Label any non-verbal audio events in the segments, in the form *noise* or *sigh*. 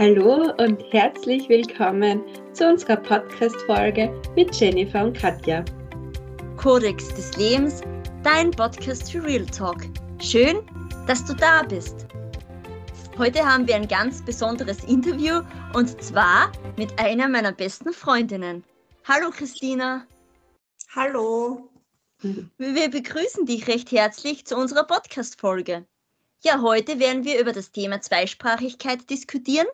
Hallo und herzlich willkommen zu unserer Podcast-Folge mit Jennifer und Katja. Kodex des Lebens, dein Podcast für Real Talk. Schön, dass du da bist. Heute haben wir ein ganz besonderes Interview und zwar mit einer meiner besten Freundinnen. Hallo Christina. Hallo. Wir begrüßen dich recht herzlich zu unserer Podcast-Folge. Ja, heute werden wir über das Thema Zweisprachigkeit diskutieren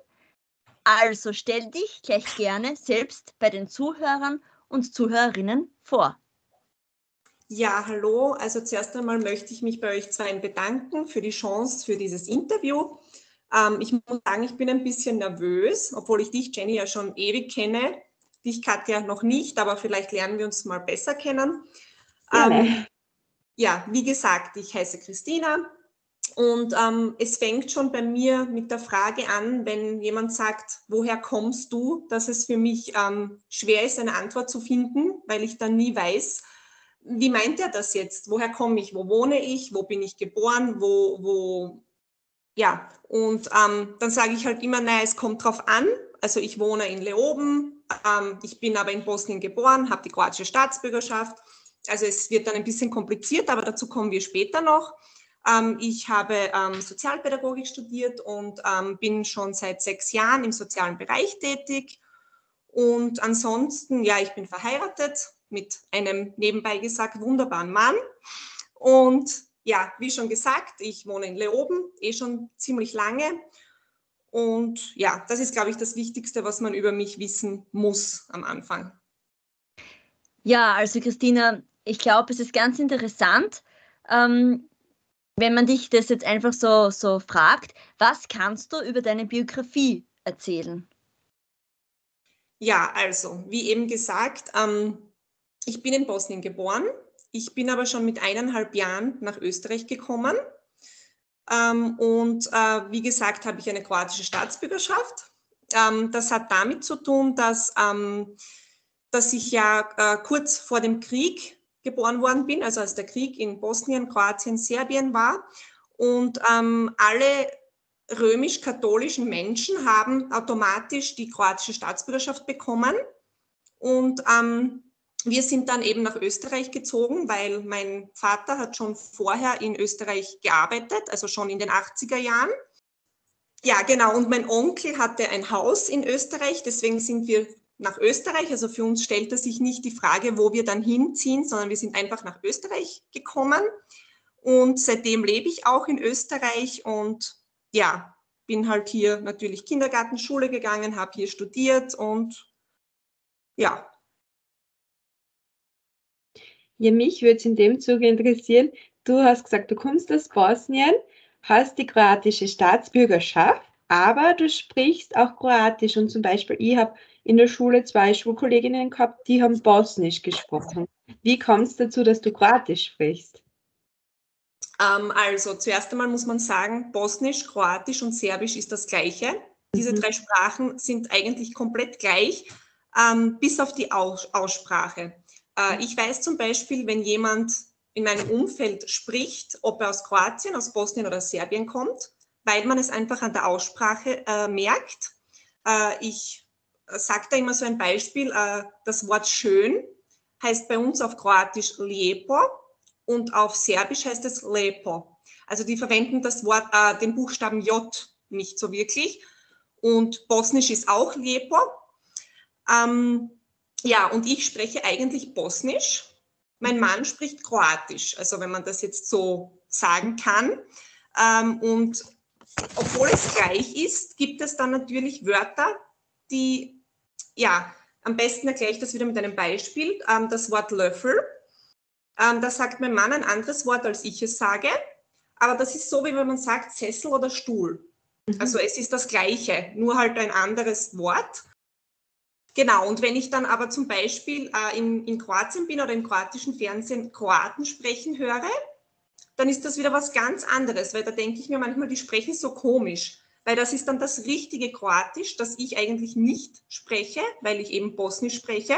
also stell dich gleich gerne selbst bei den Zuhörern und Zuhörerinnen vor. Ja, hallo. Also zuerst einmal möchte ich mich bei euch zwei bedanken für die Chance für dieses Interview. Ähm, ich muss sagen, ich bin ein bisschen nervös, obwohl ich dich, Jenny, ja schon ewig kenne. Dich, Katja, noch nicht, aber vielleicht lernen wir uns mal besser kennen. Ähm, ja, wie gesagt, ich heiße Christina, und ähm, es fängt schon bei mir mit der Frage an, wenn jemand sagt, woher kommst du, dass es für mich ähm, schwer ist, eine Antwort zu finden, weil ich dann nie weiß, wie meint er das jetzt? Woher komme ich? Wo wohne ich? Wo bin ich geboren? Wo, wo, ja, und ähm, dann sage ich halt immer, naja, es kommt drauf an. Also ich wohne in Leoben, ähm, ich bin aber in Bosnien geboren, habe die kroatische Staatsbürgerschaft. Also es wird dann ein bisschen kompliziert, aber dazu kommen wir später noch. Ähm, ich habe ähm, Sozialpädagogik studiert und ähm, bin schon seit sechs Jahren im sozialen Bereich tätig. Und ansonsten, ja, ich bin verheiratet mit einem nebenbei gesagt wunderbaren Mann. Und ja, wie schon gesagt, ich wohne in Leoben, eh schon ziemlich lange. Und ja, das ist, glaube ich, das Wichtigste, was man über mich wissen muss am Anfang. Ja, also Christina, ich glaube, es ist ganz interessant. Ähm, wenn man dich das jetzt einfach so, so fragt, was kannst du über deine Biografie erzählen? Ja, also, wie eben gesagt, ähm, ich bin in Bosnien geboren. Ich bin aber schon mit eineinhalb Jahren nach Österreich gekommen. Ähm, und äh, wie gesagt, habe ich eine kroatische Staatsbürgerschaft. Ähm, das hat damit zu tun, dass, ähm, dass ich ja äh, kurz vor dem Krieg geboren worden bin, also als der Krieg in Bosnien, Kroatien, Serbien war. Und ähm, alle römisch-katholischen Menschen haben automatisch die kroatische Staatsbürgerschaft bekommen. Und ähm, wir sind dann eben nach Österreich gezogen, weil mein Vater hat schon vorher in Österreich gearbeitet, also schon in den 80er Jahren. Ja, genau. Und mein Onkel hatte ein Haus in Österreich, deswegen sind wir nach Österreich. Also für uns stellte sich nicht die Frage, wo wir dann hinziehen, sondern wir sind einfach nach Österreich gekommen. Und seitdem lebe ich auch in Österreich und ja, bin halt hier natürlich Kindergarten, Schule gegangen, habe hier studiert und ja. Ja, mich würde es in dem Zuge interessieren. Du hast gesagt, du kommst aus Bosnien, hast die kroatische Staatsbürgerschaft, aber du sprichst auch Kroatisch und zum Beispiel ich habe in der Schule zwei Schulkolleginnen gehabt, die haben Bosnisch gesprochen. Wie kommt es dazu, dass du Kroatisch sprichst? Ähm, also zuerst einmal muss man sagen, Bosnisch, Kroatisch und Serbisch ist das gleiche. Diese mhm. drei Sprachen sind eigentlich komplett gleich, ähm, bis auf die Aus Aussprache. Äh, ich weiß zum Beispiel, wenn jemand in meinem Umfeld spricht, ob er aus Kroatien, aus Bosnien oder Serbien kommt, weil man es einfach an der Aussprache äh, merkt. Äh, ich sagt da immer so ein Beispiel, äh, das Wort schön heißt bei uns auf Kroatisch lijepo und auf Serbisch heißt es lepo. Also die verwenden das Wort, äh, den Buchstaben J nicht so wirklich. Und Bosnisch ist auch lijepo. Ähm, ja, und ich spreche eigentlich Bosnisch. Mein Mann spricht Kroatisch, also wenn man das jetzt so sagen kann. Ähm, und obwohl es gleich ist, gibt es dann natürlich Wörter, die ja, am besten erkläre ich das wieder mit einem Beispiel. Ähm, das Wort Löffel. Ähm, da sagt mein Mann ein anderes Wort, als ich es sage. Aber das ist so, wie wenn man sagt Sessel oder Stuhl. Mhm. Also es ist das Gleiche, nur halt ein anderes Wort. Genau, und wenn ich dann aber zum Beispiel äh, in, in Kroatien bin oder im kroatischen Fernsehen Kroaten sprechen höre, dann ist das wieder was ganz anderes, weil da denke ich mir manchmal, die sprechen so komisch weil das ist dann das richtige Kroatisch, das ich eigentlich nicht spreche, weil ich eben Bosnisch spreche.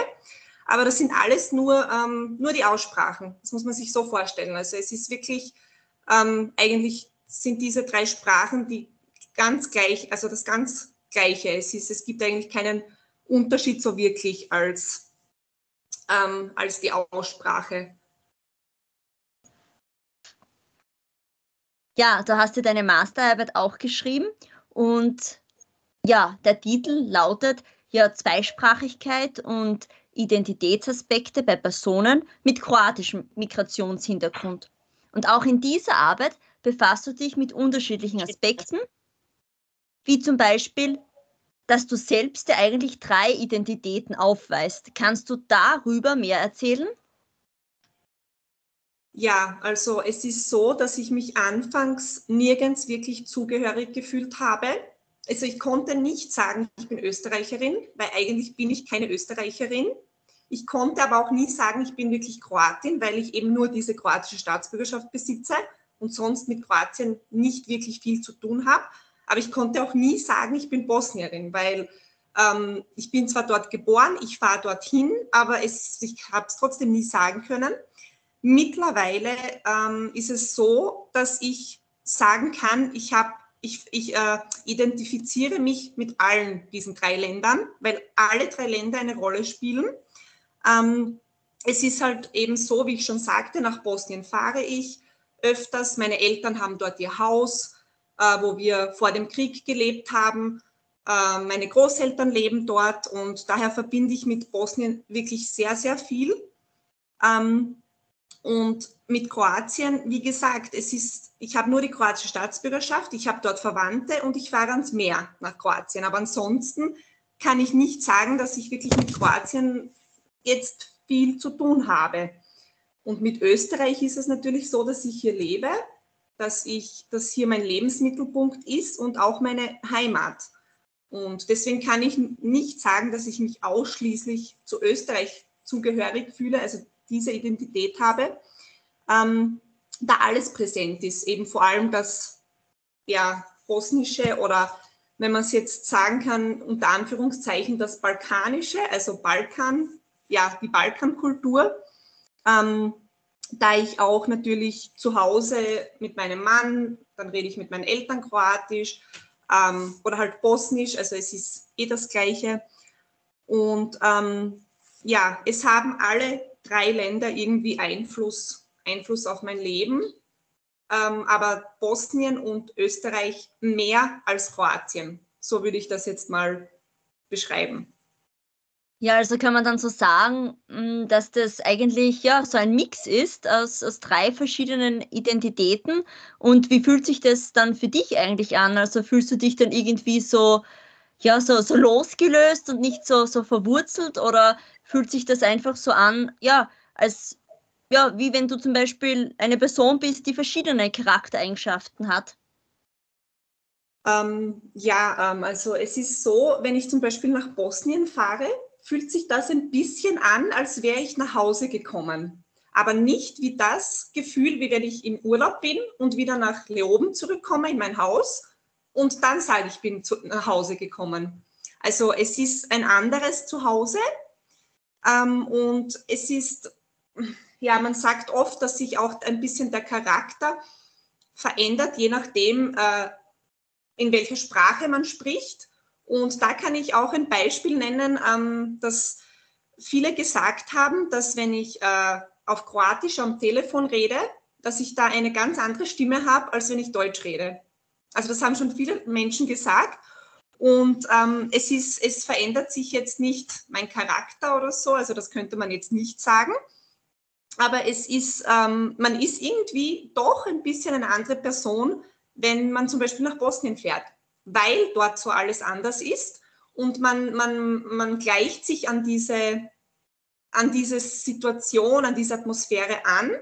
Aber das sind alles nur, ähm, nur die Aussprachen. Das muss man sich so vorstellen. Also es ist wirklich, ähm, eigentlich sind diese drei Sprachen die ganz gleich, also das ganz Gleiche. Es, ist, es gibt eigentlich keinen Unterschied so wirklich als, ähm, als die Aussprache. Ja, du hast dir deine Masterarbeit auch geschrieben und ja, der Titel lautet ja Zweisprachigkeit und Identitätsaspekte bei Personen mit kroatischem Migrationshintergrund. Und auch in dieser Arbeit befasst du dich mit unterschiedlichen Aspekten, wie zum Beispiel, dass du selbst ja eigentlich drei Identitäten aufweist. Kannst du darüber mehr erzählen? Ja, also es ist so, dass ich mich anfangs nirgends wirklich zugehörig gefühlt habe. Also ich konnte nicht sagen, ich bin Österreicherin, weil eigentlich bin ich keine Österreicherin. Ich konnte aber auch nie sagen, ich bin wirklich Kroatin, weil ich eben nur diese kroatische Staatsbürgerschaft besitze und sonst mit Kroatien nicht wirklich viel zu tun habe. Aber ich konnte auch nie sagen, ich bin Bosnierin, weil ähm, ich bin zwar dort geboren, ich fahre dorthin, aber es, ich habe es trotzdem nie sagen können. Mittlerweile ähm, ist es so, dass ich sagen kann, ich habe ich, ich äh, identifiziere mich mit allen diesen drei Ländern, weil alle drei Länder eine Rolle spielen. Ähm, es ist halt eben so, wie ich schon sagte, nach Bosnien fahre ich öfters. Meine Eltern haben dort ihr Haus, äh, wo wir vor dem Krieg gelebt haben. Äh, meine Großeltern leben dort und daher verbinde ich mit Bosnien wirklich sehr, sehr viel. Ähm, und mit Kroatien, wie gesagt, es ist, ich habe nur die kroatische Staatsbürgerschaft, ich habe dort Verwandte und ich fahre ans Meer nach Kroatien. Aber ansonsten kann ich nicht sagen, dass ich wirklich mit Kroatien jetzt viel zu tun habe. Und mit Österreich ist es natürlich so, dass ich hier lebe, dass ich, dass hier mein Lebensmittelpunkt ist und auch meine Heimat. Und deswegen kann ich nicht sagen, dass ich mich ausschließlich zu Österreich zugehörig fühle, also diese Identität habe, ähm, da alles präsent ist. Eben vor allem das ja, bosnische oder wenn man es jetzt sagen kann, unter Anführungszeichen das balkanische, also Balkan, ja, die Balkankultur. Ähm, da ich auch natürlich zu Hause mit meinem Mann, dann rede ich mit meinen Eltern Kroatisch ähm, oder halt Bosnisch, also es ist eh das Gleiche. Und ähm, ja, es haben alle drei Länder irgendwie Einfluss, Einfluss auf mein Leben, ähm, aber Bosnien und Österreich mehr als Kroatien. So würde ich das jetzt mal beschreiben. Ja, also kann man dann so sagen, hm, dass das eigentlich ja so ein Mix ist aus, aus drei verschiedenen Identitäten. Und wie fühlt sich das dann für dich eigentlich an? Also fühlst du dich dann irgendwie so, ja, so, so losgelöst und nicht so, so verwurzelt oder fühlt sich das einfach so an, ja, als ja, wie wenn du zum Beispiel eine Person bist, die verschiedene Charaktereigenschaften hat? Ähm, ja, ähm, also es ist so, wenn ich zum Beispiel nach Bosnien fahre, fühlt sich das ein bisschen an, als wäre ich nach Hause gekommen. Aber nicht wie das Gefühl, wie wenn ich im Urlaub bin und wieder nach Leoben zurückkomme in mein Haus und dann sage ich, bin zu, nach Hause gekommen. Also es ist ein anderes Zuhause ähm, und es ist, ja, man sagt oft, dass sich auch ein bisschen der Charakter verändert, je nachdem, äh, in welcher Sprache man spricht. Und da kann ich auch ein Beispiel nennen, ähm, dass viele gesagt haben, dass wenn ich äh, auf Kroatisch am Telefon rede, dass ich da eine ganz andere Stimme habe, als wenn ich Deutsch rede. Also das haben schon viele Menschen gesagt. Und ähm, es, ist, es verändert sich jetzt nicht mein Charakter oder so, also das könnte man jetzt nicht sagen. Aber es ist, ähm, man ist irgendwie doch ein bisschen eine andere Person, wenn man zum Beispiel nach Bosnien fährt weil dort so alles anders ist und man, man, man gleicht sich an diese, an diese Situation, an diese Atmosphäre an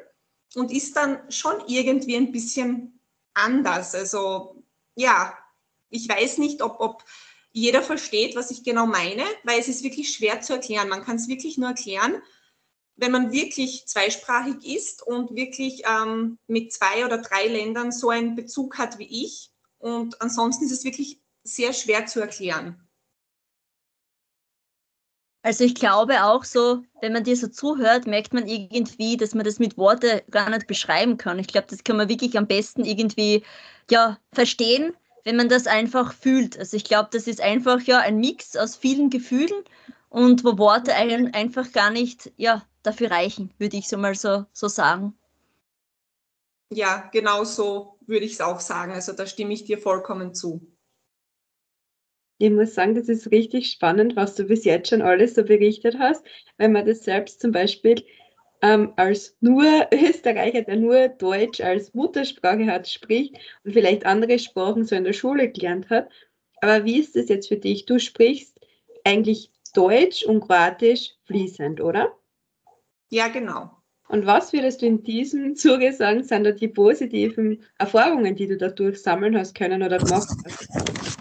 und ist dann schon irgendwie ein bisschen anders. Also ja, ich weiß nicht, ob, ob jeder versteht, was ich genau meine, weil es ist wirklich schwer zu erklären. Man kann es wirklich nur erklären, wenn man wirklich zweisprachig ist und wirklich ähm, mit zwei oder drei Ländern so einen Bezug hat wie ich und ansonsten ist es wirklich sehr schwer zu erklären. Also ich glaube auch so, wenn man dir so zuhört, merkt man irgendwie, dass man das mit Worte gar nicht beschreiben kann. Ich glaube, das kann man wirklich am besten irgendwie ja, verstehen, wenn man das einfach fühlt. Also ich glaube, das ist einfach ja ein Mix aus vielen Gefühlen und wo Worte einfach gar nicht ja, dafür reichen, würde ich so mal so, so sagen. Ja, genau so würde ich es auch sagen. Also da stimme ich dir vollkommen zu. Ich muss sagen, das ist richtig spannend, was du bis jetzt schon alles so berichtet hast, wenn man das selbst zum Beispiel ähm, als nur *laughs* Österreicher, der nur Deutsch als Muttersprache hat, spricht und vielleicht andere Sprachen so in der Schule gelernt hat. Aber wie ist das jetzt für dich? Du sprichst eigentlich Deutsch und Kroatisch fließend, oder? Ja, genau. Und was würdest du in diesem Zuge sagen, sind da die positiven Erfahrungen, die du dadurch sammeln hast können oder gemacht hast?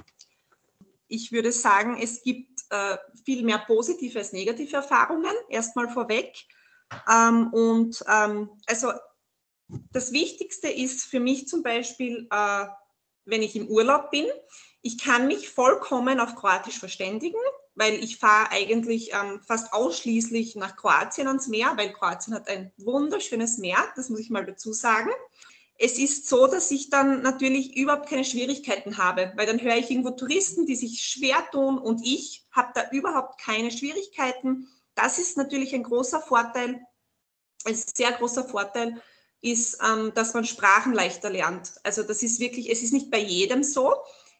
Ich würde sagen, es gibt äh, viel mehr positive als negative Erfahrungen, erstmal vorweg. Ähm, und ähm, also das Wichtigste ist für mich zum Beispiel, äh, wenn ich im Urlaub bin, ich kann mich vollkommen auf Kroatisch verständigen, weil ich fahre eigentlich ähm, fast ausschließlich nach Kroatien ans Meer, weil Kroatien hat ein wunderschönes Meer, das muss ich mal dazu sagen. Es ist so, dass ich dann natürlich überhaupt keine Schwierigkeiten habe, weil dann höre ich irgendwo Touristen, die sich schwer tun und ich habe da überhaupt keine Schwierigkeiten. Das ist natürlich ein großer Vorteil, ein sehr großer Vorteil ist, ähm, dass man Sprachen leichter lernt. Also das ist wirklich, es ist nicht bei jedem so,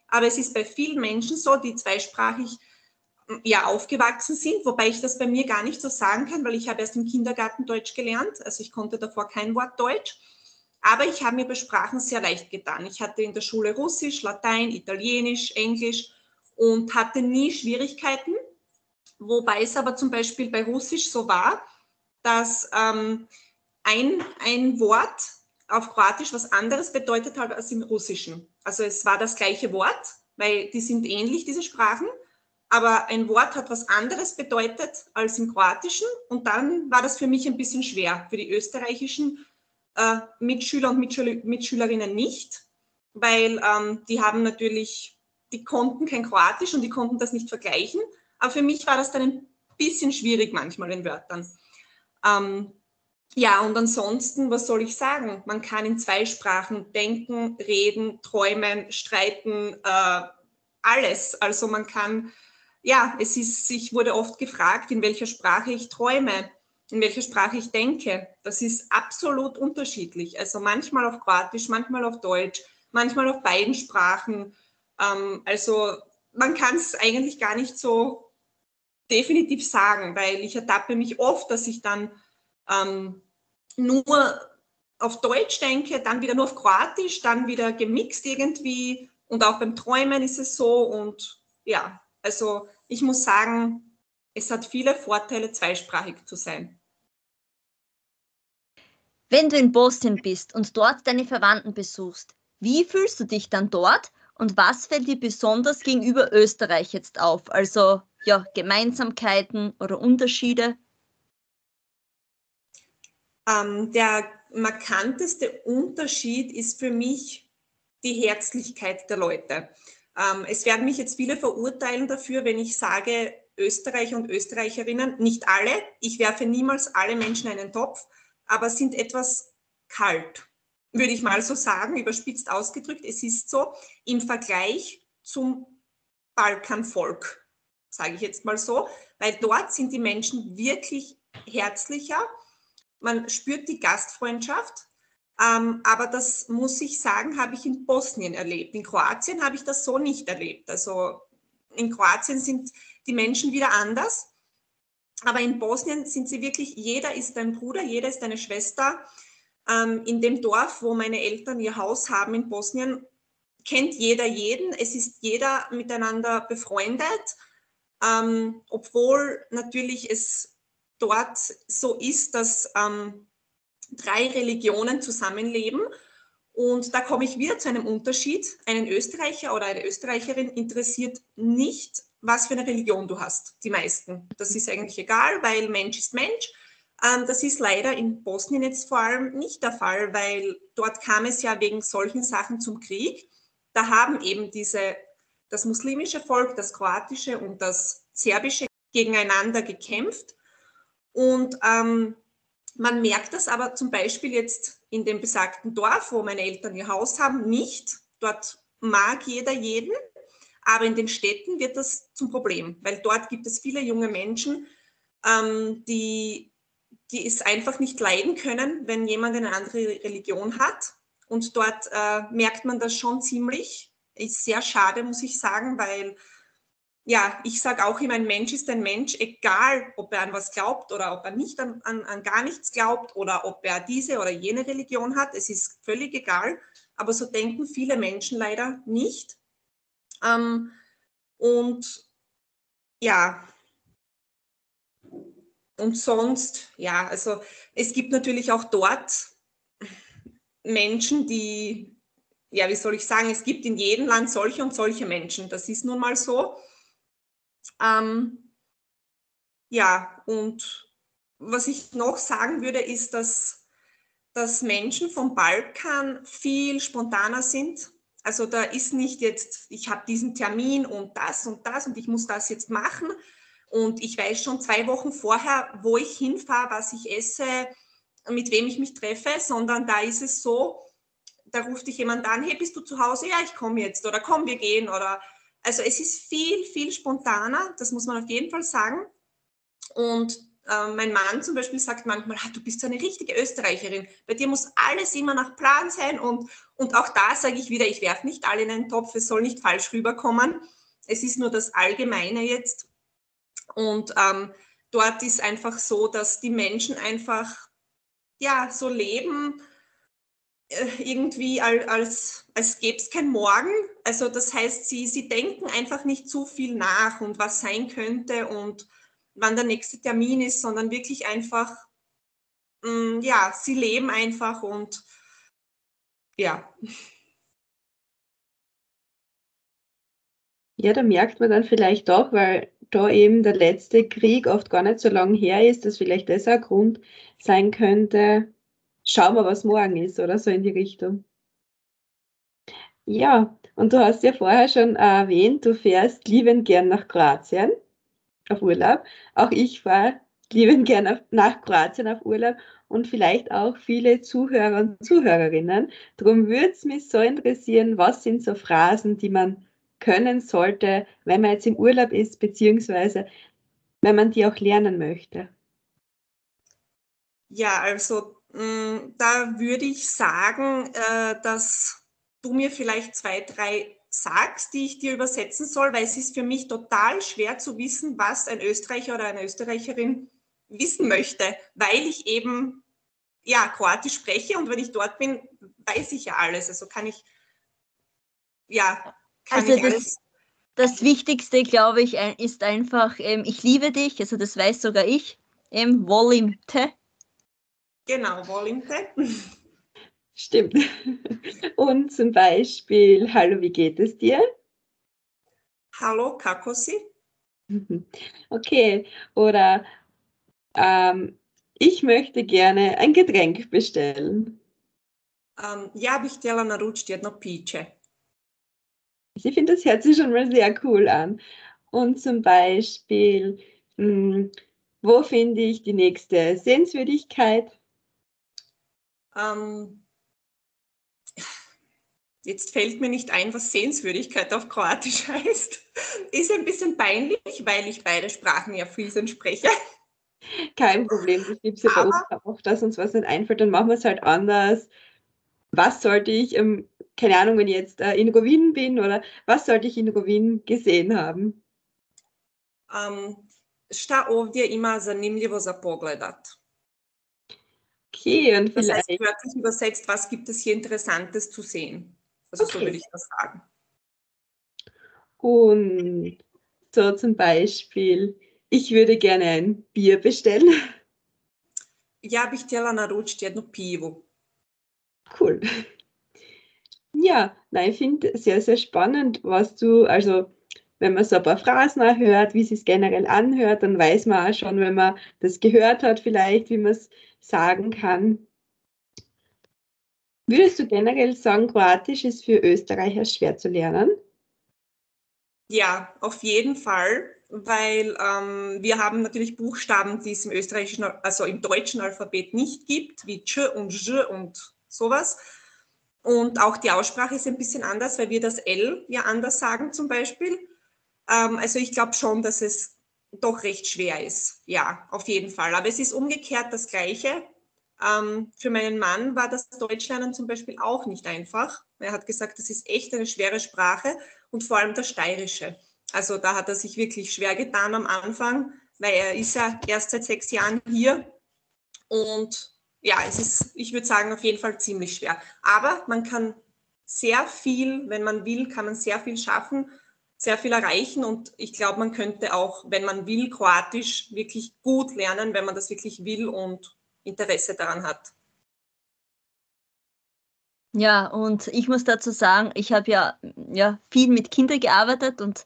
aber es ist bei vielen Menschen so, die zweisprachig ja, aufgewachsen sind, wobei ich das bei mir gar nicht so sagen kann, weil ich habe erst im Kindergarten Deutsch gelernt, also ich konnte davor kein Wort Deutsch, aber ich habe mir bei Sprachen sehr leicht getan. Ich hatte in der Schule Russisch, Latein, Italienisch, Englisch und hatte nie Schwierigkeiten, wobei es aber zum Beispiel bei Russisch so war, dass ähm, ein, ein Wort auf Kroatisch was anderes bedeutet hat als im Russischen. Also es war das gleiche Wort, weil die sind ähnlich, diese Sprachen, aber ein Wort hat was anderes bedeutet als im Kroatischen und dann war das für mich ein bisschen schwer, für die österreichischen äh, Mitschüler und Mitschüler, Mitschülerinnen nicht, weil ähm, die haben natürlich, die konnten kein Kroatisch und die konnten das nicht vergleichen, aber für mich war das dann ein bisschen schwierig manchmal in Wörtern. Ähm, ja, und ansonsten, was soll ich sagen? Man kann in zwei Sprachen denken, reden, träumen, streiten, äh, alles. Also man kann ja, es ist, ich wurde oft gefragt, in welcher Sprache ich träume, in welcher Sprache ich denke. Das ist absolut unterschiedlich. Also manchmal auf Kroatisch, manchmal auf Deutsch, manchmal auf beiden Sprachen. Ähm, also man kann es eigentlich gar nicht so definitiv sagen, weil ich ertappe mich oft, dass ich dann ähm, nur auf Deutsch denke, dann wieder nur auf Kroatisch, dann wieder gemixt irgendwie. Und auch beim Träumen ist es so. Und ja, also ich muss sagen, es hat viele Vorteile, zweisprachig zu sein. Wenn du in Bosnien bist und dort deine Verwandten besuchst, wie fühlst du dich dann dort und was fällt dir besonders gegenüber Österreich jetzt auf? Also ja, Gemeinsamkeiten oder Unterschiede? Ähm, der markanteste Unterschied ist für mich die Herzlichkeit der Leute. Ähm, es werden mich jetzt viele verurteilen dafür, wenn ich sage, Österreicher und Österreicherinnen, nicht alle, ich werfe niemals alle Menschen in einen Topf, aber sind etwas kalt, würde ich mal so sagen, überspitzt ausgedrückt. Es ist so, im Vergleich zum Balkanvolk, sage ich jetzt mal so, weil dort sind die Menschen wirklich herzlicher. Man spürt die Gastfreundschaft, ähm, aber das muss ich sagen, habe ich in Bosnien erlebt. In Kroatien habe ich das so nicht erlebt. Also in Kroatien sind die Menschen wieder anders. Aber in Bosnien sind sie wirklich, jeder ist ein Bruder, jeder ist eine Schwester. Ähm, in dem Dorf, wo meine Eltern ihr Haus haben in Bosnien, kennt jeder jeden. Es ist jeder miteinander befreundet. Ähm, obwohl natürlich es dort so ist, dass ähm, drei Religionen zusammenleben. Und da komme ich wieder zu einem Unterschied. Einen Österreicher oder eine Österreicherin interessiert nicht, was für eine Religion du hast. Die meisten. Das ist eigentlich egal, weil Mensch ist Mensch. Ähm, das ist leider in Bosnien jetzt vor allem nicht der Fall, weil dort kam es ja wegen solchen Sachen zum Krieg. Da haben eben diese, das muslimische Volk, das kroatische und das serbische gegeneinander gekämpft. Und ähm, man merkt das aber zum Beispiel jetzt in dem besagten Dorf, wo meine Eltern ihr Haus haben, nicht. Dort mag jeder jeden, aber in den Städten wird das zum Problem, weil dort gibt es viele junge Menschen, ähm, die, die es einfach nicht leiden können, wenn jemand eine andere Religion hat. Und dort äh, merkt man das schon ziemlich. Ist sehr schade, muss ich sagen, weil ja, ich sage auch immer, ein Mensch ist ein Mensch, egal ob er an was glaubt oder ob er nicht an, an, an, gar nichts glaubt oder ob er diese oder jene Religion hat. Es ist völlig egal, aber so denken viele Menschen leider nicht. Ähm, und ja, und sonst, ja, also es gibt natürlich auch dort Menschen, die, ja, wie soll ich sagen, es gibt in jedem Land solche und solche Menschen. Das ist nun mal so. Ähm, ja, und was ich noch sagen würde, ist, dass, dass Menschen vom Balkan viel spontaner sind. Also da ist nicht jetzt, ich habe diesen Termin und das und das und ich muss das jetzt machen. Und ich weiß schon zwei Wochen vorher, wo ich hinfahre, was ich esse, mit wem ich mich treffe, sondern da ist es so, da ruft dich jemand an, hey, bist du zu Hause? Ja, ich komme jetzt oder komm, wir gehen oder also es ist viel, viel spontaner, das muss man auf jeden Fall sagen. Und äh, mein Mann zum Beispiel sagt manchmal, du bist so eine richtige Österreicherin, bei dir muss alles immer nach Plan sein. Und, und auch da sage ich wieder, ich werfe nicht alle in einen Topf, es soll nicht falsch rüberkommen. Es ist nur das Allgemeine jetzt. Und ähm, dort ist einfach so, dass die Menschen einfach ja so leben, äh, irgendwie als, als gäbe es kein Morgen. Also das heißt, sie, sie denken einfach nicht zu viel nach und was sein könnte und wann der nächste Termin ist, sondern wirklich einfach, mh, mm, ja, sie leben einfach und ja. Ja, da merkt man dann vielleicht auch, weil da eben der letzte Krieg oft gar nicht so lang her ist, dass vielleicht das ein Grund sein könnte, schauen wir, was morgen ist oder so in die Richtung. Ja, und du hast ja vorher schon erwähnt, du fährst liebend gern nach Kroatien auf Urlaub. Auch ich fahre liebend gern nach Kroatien auf Urlaub und vielleicht auch viele Zuhörer und Zuhörerinnen. Darum würde es mich so interessieren, was sind so Phrasen, die man können sollte, wenn man jetzt im Urlaub ist, beziehungsweise wenn man die auch lernen möchte. Ja, also Mm, da würde ich sagen, äh, dass du mir vielleicht zwei, drei sagst, die ich dir übersetzen soll, weil es ist für mich total schwer zu wissen, was ein Österreicher oder eine Österreicherin wissen möchte, weil ich eben ja Kroatisch spreche und wenn ich dort bin, weiß ich ja alles. Also kann ich ja kann also ich das, alles. Das Wichtigste, glaube ich, ist einfach, ähm, ich liebe dich, also das weiß sogar ich, ähm, Volimte, Genau, Wollington. Stimmt. Und zum Beispiel, hallo, wie geht es dir? Hallo, Kakosi. *laughs* Okay, oder ähm, ich möchte gerne ein Getränk bestellen. Um, ja bih htjela naručiti jedno piće. Ich finde, das hört sich schon mal sehr cool an. Und zum Beispiel, mh, hm, wo finde ich die nächste Sehenswürdigkeit? Ähm, jetzt fällt mir nicht ein, was Sehenswürdigkeit auf Kroatisch *laughs* heißt. Ist ein bisschen peinlich, weil ich beide Sprachen ja fließend spreche. Kein Problem, das gibt es ja bei uns auch, dass uns was nicht einfällt, dann machen wir es halt anders. Was sollte ich, ähm, keine Ahnung, wenn ich jetzt äh, in Rovin bin oder was sollte ich in Rovin gesehen haben? Um, šta ovdje ima zanimljivo za pogledat? Okay, und das vielleicht. heißt wörtlich übersetzt, was gibt es hier Interessantes zu sehen? Also okay. so würde ich das sagen. Und so zum Beispiel, ich würde gerne ein Bier bestellen. Ja bih htjela naručiti jedno pivo. Cool. Ja, nein, ich finde sehr, sehr spannend, was du, also wenn man so ein paar Phrasen hört, wie es sich generell anhört, dann weiß man auch schon, wenn man das gehört hat, vielleicht, wie man es sagen kann. Würdest du generell sagen, Kroatisch ist für Österreicher schwer zu lernen? Ja, auf jeden Fall, weil ähm, wir haben natürlich Buchstaben, die es im österreichischen, also im deutschen Alphabet nicht gibt, wie Tsch und J und sowas. Und auch die Aussprache ist ein bisschen anders, weil wir das L ja anders sagen zum Beispiel. Ähm, also ich glaube schon, dass es doch recht schwer ist. Ja, auf jeden Fall. Aber es ist umgekehrt das Gleiche. Ähm, für meinen Mann war das Deutschlernen zum Beispiel auch nicht einfach. Er hat gesagt, das ist echt eine schwere Sprache und vor allem das Steirische. Also da hat er sich wirklich schwer getan am Anfang, weil er ist ja erst seit sechs Jahren hier und ja, es ist, ich würde sagen, auf jeden Fall ziemlich schwer. Aber man kann sehr viel, wenn man will, kann man sehr viel schaffen, sehr viel erreichen und ich glaube, man könnte auch, wenn man will, Kroatisch wirklich gut lernen, wenn man das wirklich will und Interesse daran hat. Ja, und ich muss dazu sagen, ich habe ja, ja viel mit Kindern gearbeitet und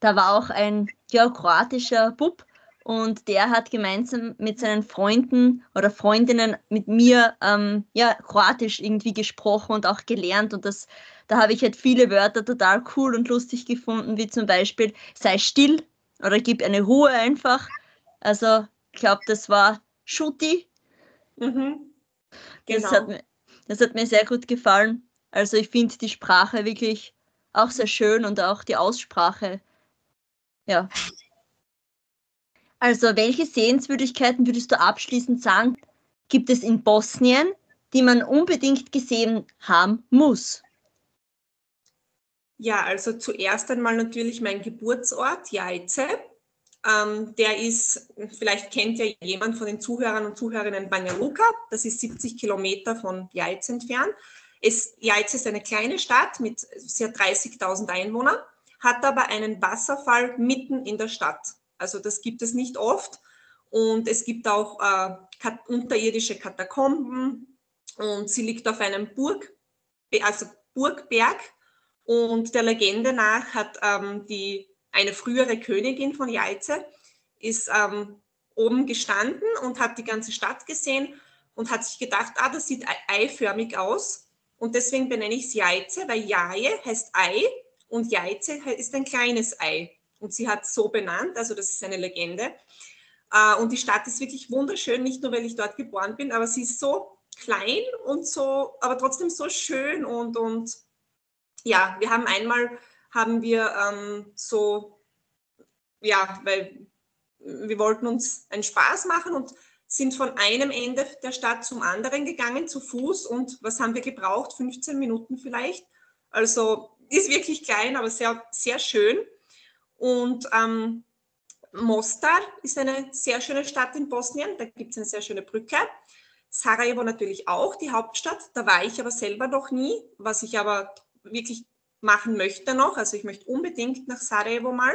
da war auch ein ja, kroatischer Bub und der hat gemeinsam mit seinen Freunden oder Freundinnen mit mir ähm, ja, Kroatisch irgendwie gesprochen und auch gelernt. Und das, da habe ich halt viele Wörter total cool und lustig gefunden, wie zum Beispiel sei still oder gib eine Ruhe einfach. Also ich glaube, das war Schutti. Mhm. Genau. Das, hat mir, das hat mir sehr gut gefallen. Also ich finde die Sprache wirklich auch sehr schön und auch die Aussprache. Ja, also, welche Sehenswürdigkeiten würdest du abschließend sagen, gibt es in Bosnien, die man unbedingt gesehen haben muss? Ja, also zuerst einmal natürlich mein Geburtsort, Jajce. Ähm, der ist, vielleicht kennt ja jemand von den Zuhörern und Zuhörerinnen Banja Luka. Das ist 70 Kilometer von Jajce entfernt. Es, Jajce ist eine kleine Stadt mit ca. 30.000 Einwohnern, hat aber einen Wasserfall mitten in der Stadt. Also das gibt es nicht oft. Und es gibt auch äh, kat unterirdische Katakomben und sie liegt auf einem Burg, also Burgberg. Und der Legende nach hat ähm, die, eine frühere Königin von Jaize ist ähm, oben gestanden und hat die ganze Stadt gesehen und hat sich gedacht, ah, das sieht eiförmig aus. Und deswegen benenne ich es Jaize, weil Jaje heißt Ei und Jaize ist ein kleines Ei und sie hat so benannt, also das ist eine Legende. Äh, und die Stadt ist wirklich wunderschön, nicht nur weil ich dort geboren bin, aber sie ist so klein und so, aber trotzdem so schön und, und ja, wir haben einmal, haben wir ähm, so, ja, weil wir wollten uns einen Spaß machen und sind von einem Ende der Stadt zum anderen gegangen zu Fuß und was haben wir gebraucht? 15 Minuten vielleicht. Also ist wirklich klein, aber sehr, sehr schön. Und ähm, Mostar ist eine sehr schöne Stadt in Bosnien, da gibt es eine sehr schöne Brücke. Sarajevo natürlich auch, die Hauptstadt. Da war ich aber selber noch nie, was ich aber wirklich machen möchte noch. Also ich möchte unbedingt nach Sarajevo mal.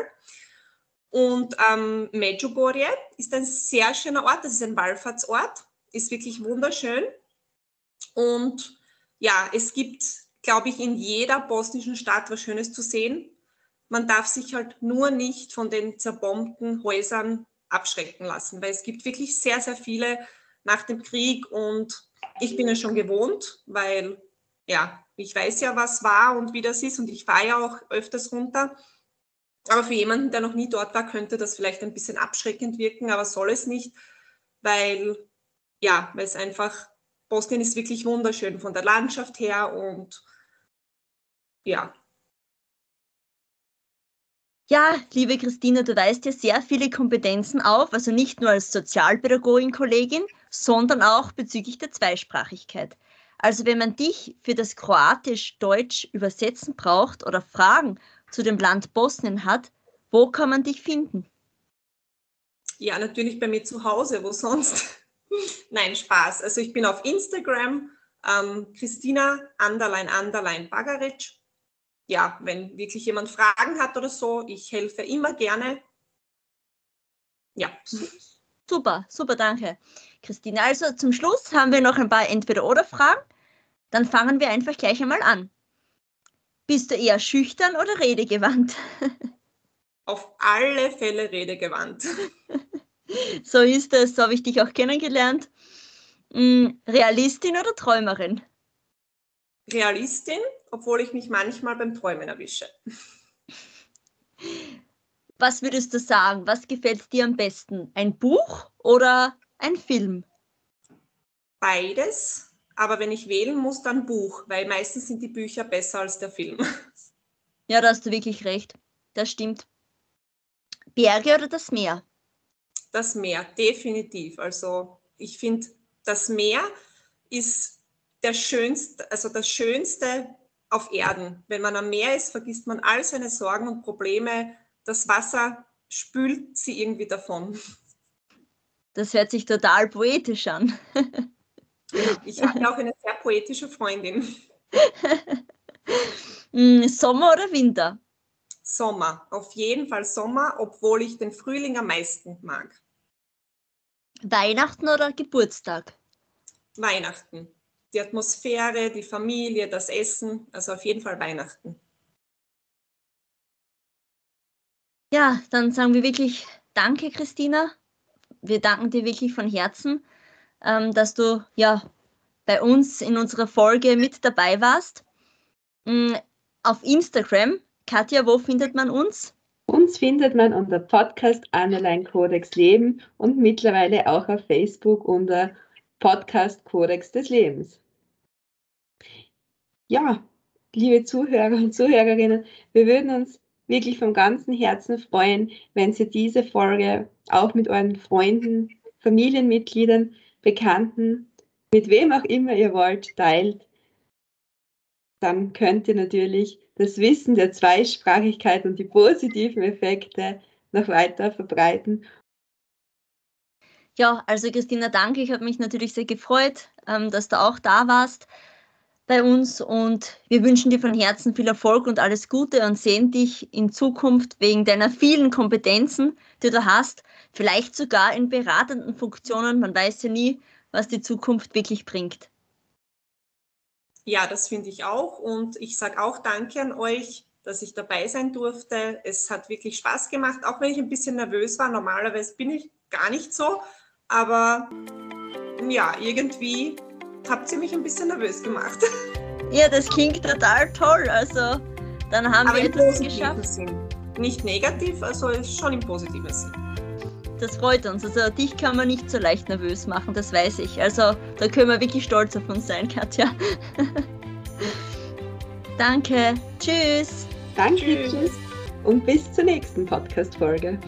Und ähm, Medjugorje ist ein sehr schöner Ort, das ist ein Wallfahrtsort, ist wirklich wunderschön. Und ja, es gibt, glaube ich, in jeder bosnischen Stadt was Schönes zu sehen man darf sich halt nur nicht von den zerbombten Häusern abschrecken lassen, weil es gibt wirklich sehr, sehr viele nach dem Krieg und ich bin es schon gewohnt, weil ja, ich weiß ja, was war und wie das ist und ich fahre ja auch öfters runter. Aber für jemanden, der noch nie dort war, könnte das vielleicht ein bisschen abschreckend wirken, aber soll es nicht, weil ja, weil es einfach, Bosnien ist wirklich wunderschön von der Landschaft her und ja, ja, liebe Christina, du weist ja sehr viele Kompetenzen auf, also nicht nur als Sozialpädagogin, Kollegin, sondern auch bezüglich der Zweisprachigkeit. Also wenn man dich für das Kroatisch-Deutsch übersetzen braucht oder Fragen zu dem Land Bosnien hat, wo kann man dich finden? Ja, natürlich bei mir zu Hause, wo sonst? *laughs* Nein, Spaß. Also ich bin auf Instagram, ähm, Christina Anderlein Anderlein Bagaric ja, wenn wirklich jemand Fragen hat oder so, ich helfe immer gerne. Ja. *laughs* Super, super, danke. Christine, also zum Schluss haben wir noch ein paar Entweder-Oder-Fragen. Dann fangen wir einfach gleich einmal an. Bist du eher schüchtern oder redegewandt? *laughs* Auf alle Fälle redegewandt. *laughs* So ist es, so habe ich dich auch kennengelernt. Hm, Realistin oder Träumerin? Realistin, obwohl ich mich manchmal beim Träumen erwische. *laughs* Was würdest du sagen? Was gefällt dir am besten? Ein Buch oder ein Film? Beides. aber wenn ich wählen muss, dann Buch, weil meistens sind die Bücher besser als der Film. *laughs* Ja, da hast du wirklich recht. Das stimmt. Berge oder das Meer? Das Meer, definitiv. Also ich finde, das Meer ist der schönste, also das Schönste auf Erden. Wenn man am Meer ist, vergisst man all seine Sorgen und Probleme. Das Wasser spült sie irgendwie davon. Das hört sich total poetisch an. ich habe auch eine sehr poetische Freundin. Mm, Sommer oder Winter? Sommer, auf jeden Fall Sommer, obwohl ich den Frühling am meisten mag. Weihnachten oder Geburtstag? Weihnachten. Die Atmosphäre, die Familie, das Essen, also auf jeden Fall Weihnachten. Ja, dann sagen wir wirklich Danke, Christina. Wir danken dir wirklich von Herzen, ähm, dass du ja bei uns in unserer Folge mit dabei warst. Mm, auf Instagram, Katja, wo findet man uns? Uns findet man unter Podcast Anneline Codex Leben und mittlerweile auch auf Facebook unter Podcast Kodex des Lebens. Ja, liebe Zuhörer und Zuhörerinnen, wir würden uns wirklich vom ganzen Herzen freuen, wenn Sie diese Folge auch mit euren Freunden, Familienmitgliedern, Bekannten, mit wem auch immer ihr wollt, teilt. Dann könnt ihr natürlich das Wissen der Zweisprachigkeit und die positiven Effekte noch weiter verbreiten ja, also Christina, danke. Ich habe mich natürlich sehr gefreut, ähm, dass du auch da warst bei uns und wir wünschen dir von Herzen viel Erfolg und alles Gute und sehen dich in Zukunft wegen deiner vielen Kompetenzen, die du hast, vielleicht sogar in beratenden Funktionen. Man weiß ja nie, was die Zukunft wirklich bringt. Ja, das finde ich auch und ich sage auch Danke an euch, dass ich dabei sein durfte. Es hat wirklich Spaß gemacht, auch wenn ich ein bisschen nervös war. Normalerweise bin ich gar nicht so, aber ja, irgendwie habt ihr mich ein bisschen nervös gemacht. Ja, das klingt total toll. Also, dann haben Aber wir etwas geschafft. Sinn. Nicht negativ, also schon im positiven Sinn. Das freut uns. Also, dich kann man nicht so leicht nervös machen, das weiß ich. Also, da können wir wirklich stolz auf uns sein, *laughs* Katja. Danke. Tschüss. Danke. Tschüss. Und bis zur nächsten Podcast-Folge.